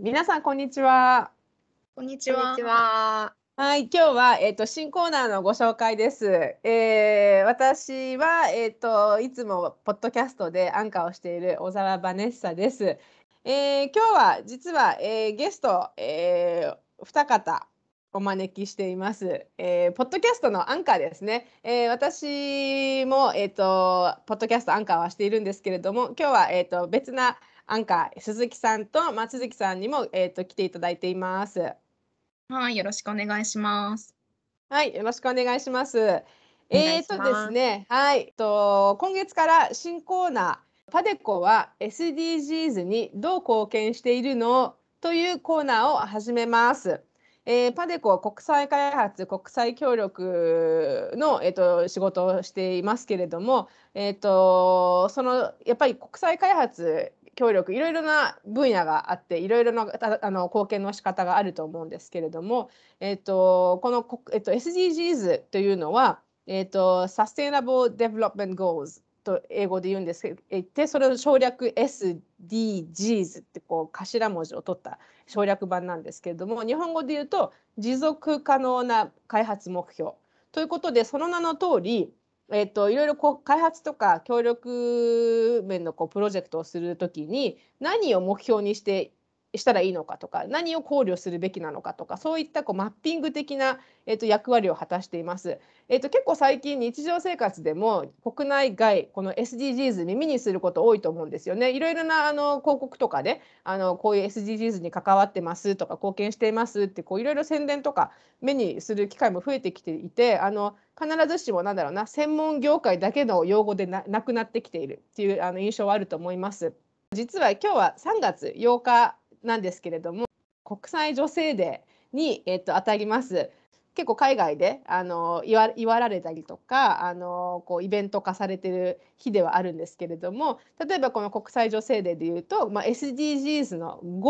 皆さんこんにちは。こんにちは。はい、今日は、えっ、ー、と、新コーナーのご紹介です。えー、私は、えっ、ー、と、いつもポッドキャストでアンカーをしている小沢バネッサです。えー、今日は実は、えー、ゲスト、えー、二方お招きしています。えー、ポッドキャストのアンカーですね。えー、私も、えっ、ー、と、ポッドキャストアンカーはしているんですけれども、今日は、えっ、と、別なアンカー、鈴木さんと松月さんにも、えっ、と、来ていただいています。はい、よろしくお願いします。はい、よろしくお願いします。えっとですね、はい、と今月から新コーナーパデコは SDGs にどう貢献しているのというコーナーを始めます。えー、パデコは国際開発、国際協力の、えーと、仕事をしていますけれども、えーとそのやっぱり国際開発協力いろいろな分野があっていろいろなあの貢献の仕方があると思うんですけれども、えーと、この、えーと、SDGs というのは、えーと、Sustainable Development Goals と英語で言うんですけどそれを省略 SDGs ってこう頭文字を取った省略版なんですけれども日本語で言うと持続可能な開発目標ということでその名の通りえっと、いろいろこう開発とか協力面のこうプロジェクトをするときに何を目標にしてしたらいいのかとか何を考慮するべきなのかとかそういったこうマッピング的な、えー、と役割を果たしています。えー、と結構最近日常生活でも国内外この SDGs 耳にすること多いと思うんですよね。いろいろなあの広告とかであのこういう SDGs に関わってますとか貢献していますってこういろいろ宣伝とか目にする機会も増えてきていてあの必ずしもなんだろうな専門業界だけの用語でなくなってきているっていうあの印象はあると思います。実は今日は3月8日なんですけれども国際女性デーに、えっと、当たります。結構海外であの言わ言わられたりとかあのこうイベント化されてる日ではあるんですけれども例えばこの国際女性デーでいうと、まあ、SDGs の5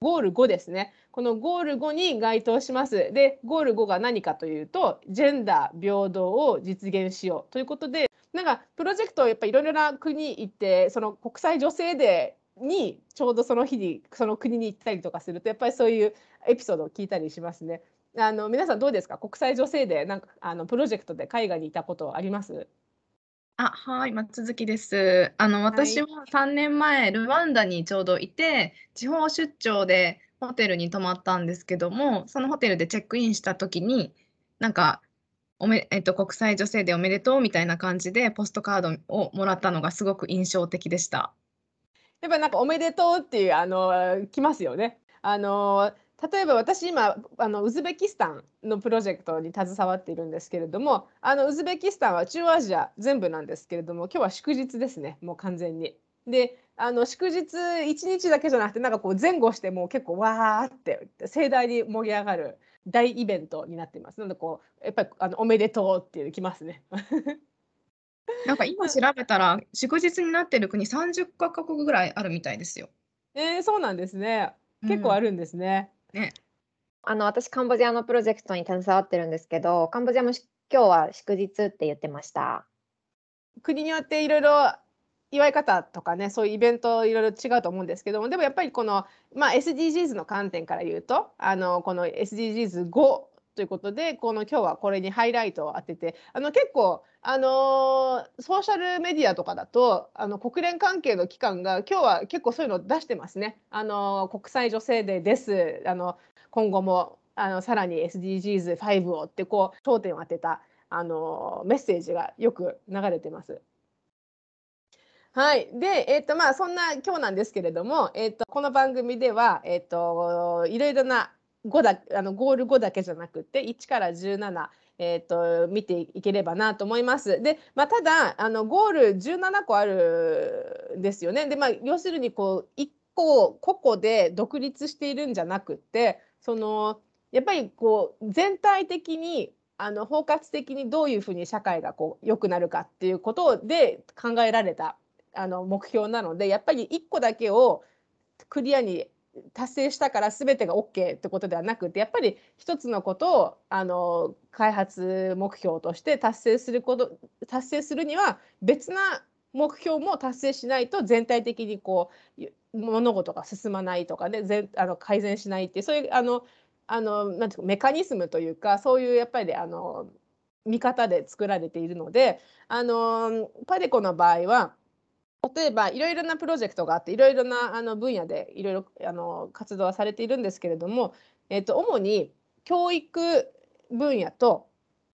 ゴール5ですねこのゴール5に該当します。でゴール5が何かというとジェンダー平等を実現しようということでなんかプロジェクトをやっぱいろいろな国行ってその国際女性デーにちょうどその日にその国に行ったりとかするとやっぱりそういうエピソードを聞いたりしますね。あの皆さんどうですか？国際女性でなんかあのプロジェクトで海外にいたことあります？あはい、松月です。あの私は3年前、ルワンダにちょうどいて、地方出張でホテルに泊まったんですけども、そのホテルでチェックインした時に、なんかおめ、えっと、国際女性でおめでとうみたいな感じでポストカードをもらったのがすごく印象的でした。やっぱなんかおめでとうっていうあの来ますよね。あの例えば私今あのウズベキスタンのプロジェクトに携わっているんですけれどもあのウズベキスタンは中央アジア全部なんですけれども今日は祝日ですねもう完全に。であの祝日1日だけじゃなくてなんかこう前後してもう結構わーって盛大に盛り上がる大イベントになっています。なのでこうやっぱりあのおめでとうっていうきますね。なんか今調べたら、祝日になってる国30カ国ぐらいあるみたいですよ。えー、そうなんですね。結構あるんですね。ね。あの私カンボジアのプロジェクトに携わってるんですけど、カンボジアも今日は祝日って言ってました。国によっていろいろ祝い方とかねそういうイベントいろいろ違うと思うんですけどもでもやっぱりこの、まあ、SDGs の観点から言うとあのこの SDGs5 ということでこの今日はこれにハイライトを当ててあの結構あのソーシャルメディアとかだとあの国連関係の機関が今日は結構そういうのを出してますね。あの国際女性デーですあの今後もあのさらに SDGs5 をってこう焦点を当てたあのメッセージがよく流れてます。はい。で、え、ー、と、まあ、そんな今日なんですけれども、え、ー、と、この番組では、えっ、ー、と、いろいろな5だあのゴール5だけじゃなくて1から17、えーと、見ていければなと思います。で、まあ、ただあのゴール17個あるんですよね。で、まあ、要するにこう1個個々で独立しているんじゃなくってそのやっぱりこう全体的にあの包括的にどういうふうに社会がこう良くなるかっていうことで考えられたあの目標なのでやっぱり1個だけをクリアに達成したから全てが OK ってことではなくてやっぱり一つのことをあの開発目標として達成すること達成するには別な目標も達成しないと全体的にこう物事が進まないとかね全あの改善しないってそういうあのあのなんていうかメカニズムというかそういうやっぱりあの見方で作られているのであのパデコの場合は例えばいろいろなプロジェクトがあっていろいろなあの分野でいろいろあの活動はされているんですけれども、えっと、主に教育分野と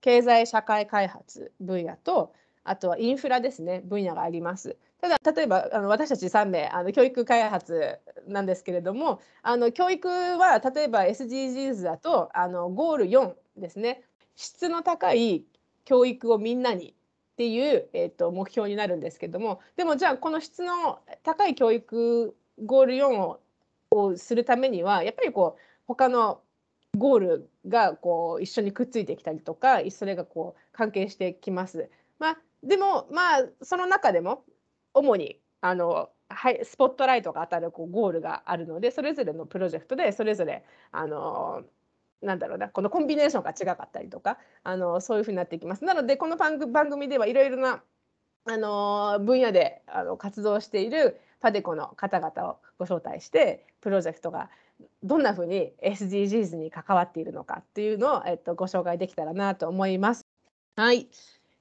経済社会開発分野とあとはインフラですね分野があります。ただ例えばあの私たち3名あの教育開発なんですけれどもあの教育は例えば SDGs だとあのゴール4ですね質の高い教育をみんなにっていう、えーと、目標になるんですけどもでもじゃあこの質の高い教育ゴール4ををするためにはやっぱりこう他のゴールがこう一緒にくっついてきたりとかそれがこう関係してきます。まあ、でもまあその中でも主にあのはいスポットライトが当たるこうゴールがあるのでそれぞれのプロジェクトでそれぞれあのなんだろうなこのコンビネーションが違かったりとかあのそういうふうになっていきます。なのでこの番組ではいろいろなあの分野であの活動しているパデコの方々をご招待してプロジェクトがどんなふうに SDGs に関わっているのかっていうのを、えっと、ご紹介できたらなと思います。はい。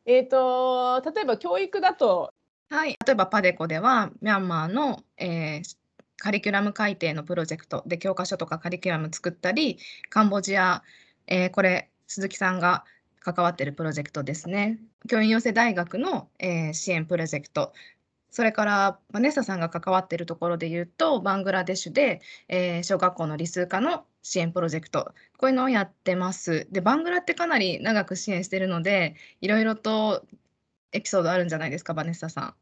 えっ、ー、と例えば教育だとはい、例えばパデコではミャンマーの、えー、カリキュラム改定のプロジェクトで教科書とかカリキュラム作ったり、カンボジア、えー、これ鈴木さんが関わってるプロジェクトですね。教員養成大学の、えー、支援プロジェクト。それからバネッサさんが関わってるところで言うとバングラデシュで、えー、小学校の理数科の支援プロジェクトこういうのをやってます。でバングラってかなり長く支援してるのでいろいろとエピソードあるんじゃないですかバネッサさん。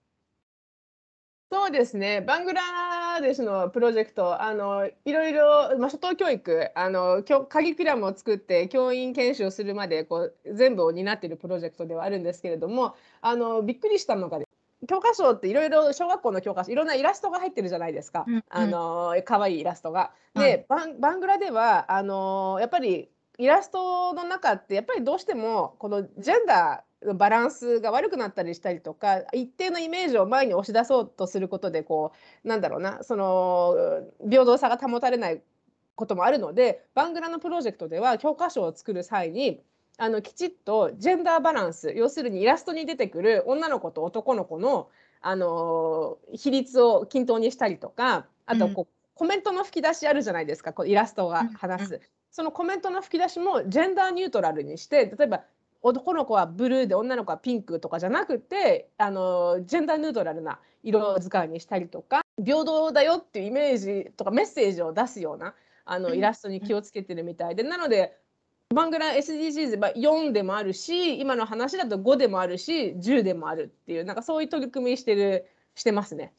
そうですねバングラデシュのプロジェクトあのいろいろ、まあ、初等教育あのカリキュラムを作って教員研修をするまでこう全部を担っているプロジェクトではあるんですけれどもあのびっくりしたのが教科書っていろいろ小学校の教科書いろんなイラストが入ってるじゃないですか、うんうん、あの可愛いイラストが。で、バンバングラではあのやっぱりイラストの中ってやっぱりどうしてもこのジェンダーバランスが悪くなったりしたりとか一定のイメージを前に押し出そうとすることでこうなんだろうなその平等さが保たれないこともあるのでバングラのプロジェクトでは教科書を作る際にあのきちっとジェンダーバランス要するにイラストに出てくる女の子と男の子のあの比率を均等にしたりとかあとこう、うん、コメントの吹き出しあるじゃないですかこうイラストが話す。うん。うんそのコメントの吹き出しもジェンダーニュートラルにして例えば男の子はブルーで女の子はピンクとかじゃなくてあのジェンダーヌートラルな色使いにしたりとか平等だよっていうイメージとかメッセージを出すようなあのイラストに気をつけてるみたいでなのでバングラ SDGs、まあ、4でもあるし今の話だと5でもあるし10でもあるっていうなんかそういう取り組みしてるしてますね。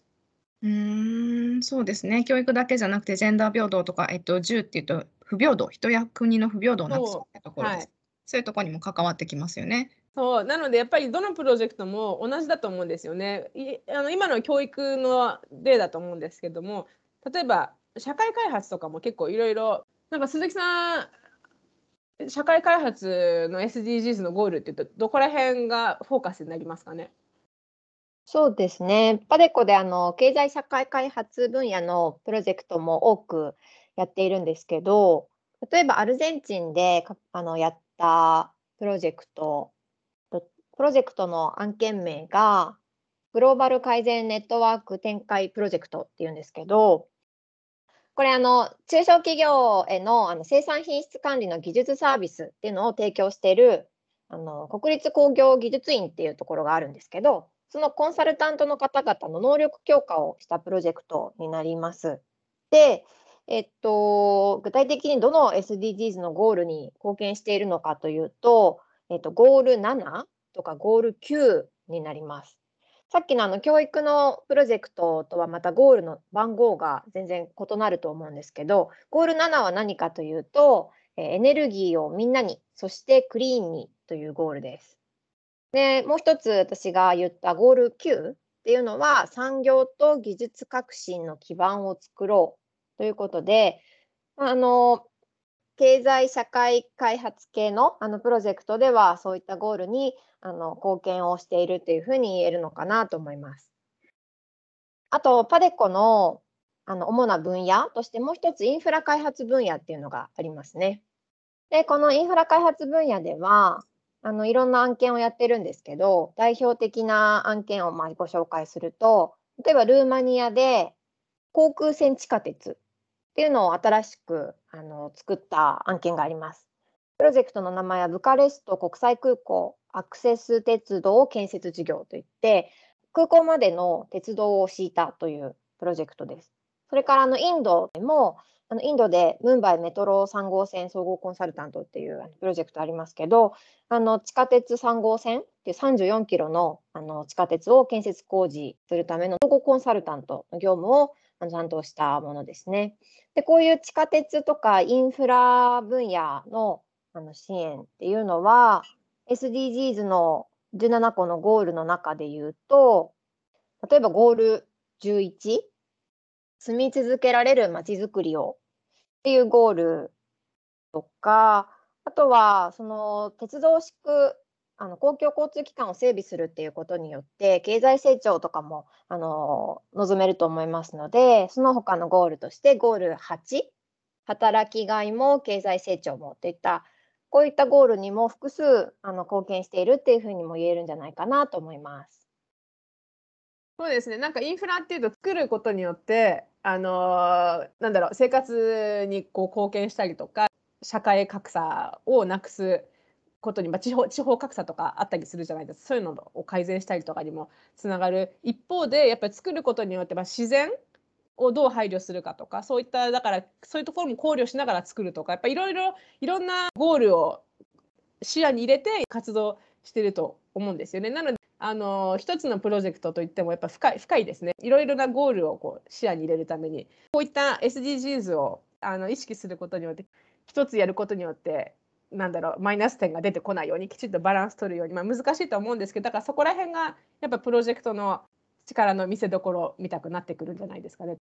うんそうですね教育だけじゃなくてジェンダー平等とか、えっと、10っていうと不平等人や国の不平等なくそういうところです。そういうところにも関わってきますよね。そうなのでやっぱりどのプロジェクトも同じだと思うんですよね。いあの今の教育の例だと思うんですけども例えば社会開発とかも結構いろいろなんか鈴木さん社会開発の SDGs のゴールっていうとどこら辺がフォーカスになりますかね？そうですね。パデコであの経済社会開発分野のプロジェクトも多くやっているんですけど、例えばアルゼンチンであのやったプロジェクト、プロジェクトの案件名が、グローバル改善ネットワーク展開プロジェクトっていうんですけど、これあの中小企業へのあの生産品質管理の技術サービスっていうのを提供しているあの国立工業技術院っていうところがあるんですけど、そのコンサルタントの方々の能力強化をしたプロジェクトになります。で、えっと、具体的にどの SDGs のゴールに貢献しているのかというと、えっと、ゴール7とかゴール9になります。さっきのあの教育のプロジェクトとはまたゴールの番号が全然異なると思うんですけど、ゴール7は何かというと、エネルギーをみんなに、そしてクリーンにというゴールです。で、もう一つ私が言ったゴール9っていうのは、産業と技術革新の基盤を作ろうということで、あの、経済社会開発系のあのプロジェクトではそういったゴールにあの貢献をしているというふうに言えるのかなと思います。あと、パデコのあの主な分野としてもう一つインフラ開発分野っていうのがありますね。で、このインフラ開発分野では、あのいろんな案件をやってるんですけど、代表的な案件をまあご紹介すると、例えばルーマニアで航空船地下鉄っていうのを新しくあの作った案件があります。プロジェクトの名前はブカレスト国際空港アクセス鉄道建設事業といって、空港までの鉄道を敷いたというプロジェクトです。それからあのインドでもあのインドでムンバイメトロ3号線総合コンサルタントっていうプロジェクトありますけど、あの地下鉄3号線っていう34キロのあの地下鉄を建設工事するための総合コンサルタントの業務を担当したものですね。で、こういう地下鉄とかインフラ分野のあの支援っていうのは、SDGs の17個のゴールの中で言うと、例えばゴール11、住み続けられるまちづくりをっていうゴールとか、あとは、その鉄道を敷くあの公共交通機関を整備するっていうことによって、経済成長とかもあの望めると思いますので、その他のゴールとして、ゴール8、働きがいも経済成長もといった、こういったゴールにも複数あの貢献しているっていうふうにも言えるんじゃないかなと思います。そうですね。なんかインフラっていうと作ることによって、あのなんだろう生活にこう貢献したりとか社会格差をなくすことに、まあ、地方地方格差とかあったりするじゃないですか。そういうのを改善したりとかにもつながる。一方でやっぱり作ることによって、まあ、自然をどう配慮するかとかそういっただからそういうところも考慮しながら作るとかやっぱいろいろいろんなゴールを視野に入れて活動してると思うんですよね。なのであの一つのプロジェクトといってもやっぱ深い深いですね。いろいろなゴールをこう視野に入れるためにこういった SDGs をあの意識することによって一つやることによってなんだろうマイナス点が出てこないようにきちんとバランス取るように、まあ、難しいと思うんですけどだからそこら辺がやっぱプロジェクトの力の見せどころ見たくなってくるんじゃないですかね。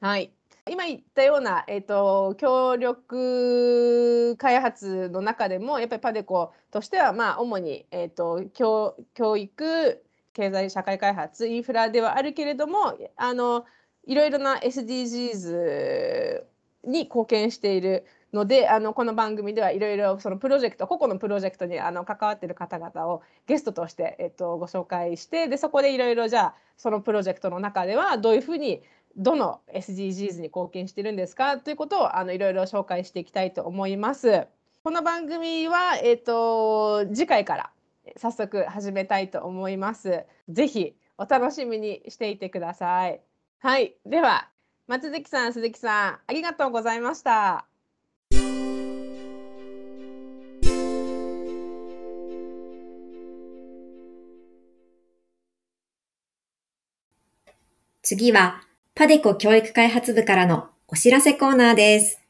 はい、今言ったような、えーと、協力開発の中でもやっぱりパデコとしては、まあ、主に、えーと、教教育経済社会開発インフラではあるけれどもあのいろいろな SDGs に貢献しているのであのこの番組ではいろいろそのプロジェクト個々のプロジェクトにあの関わっている方々をゲストとして、えっと、ご紹介してでそこでいろいろじゃあそのプロジェクトの中ではどういうふうにどの SDGs に貢献してるんですかということをあのいろいろ紹介していきたいと思います。この番組は、えっと、次回から早速始めたいと思います。ぜひお楽しみにしていてください。はい、では松月さん、鈴木さん、ありがとうございました。次はパデコ教育開発部からのお知らせコーナーです。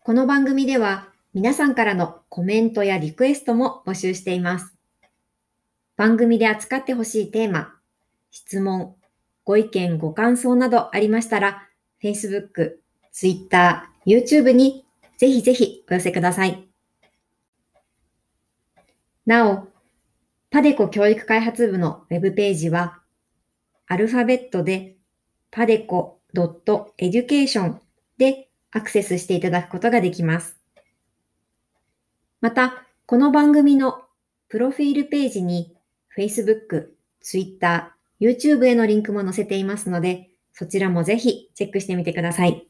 この番組では皆さんからのコメントやリクエストも募集しています。番組で扱ってほしいテーマ、質問、ご意見、ご感想などありましたら、Facebook、Twitter、YouTube にぜひぜひお寄せください。なお、パデコ教育開発部のウェブページは、アルファベットで padeco.education でアクセスしていただくことができます。また、この番組のプロフィールページに Facebook、Twitter、YouTube へのリンクも載せていますので、そちらもぜひチェックしてみてください。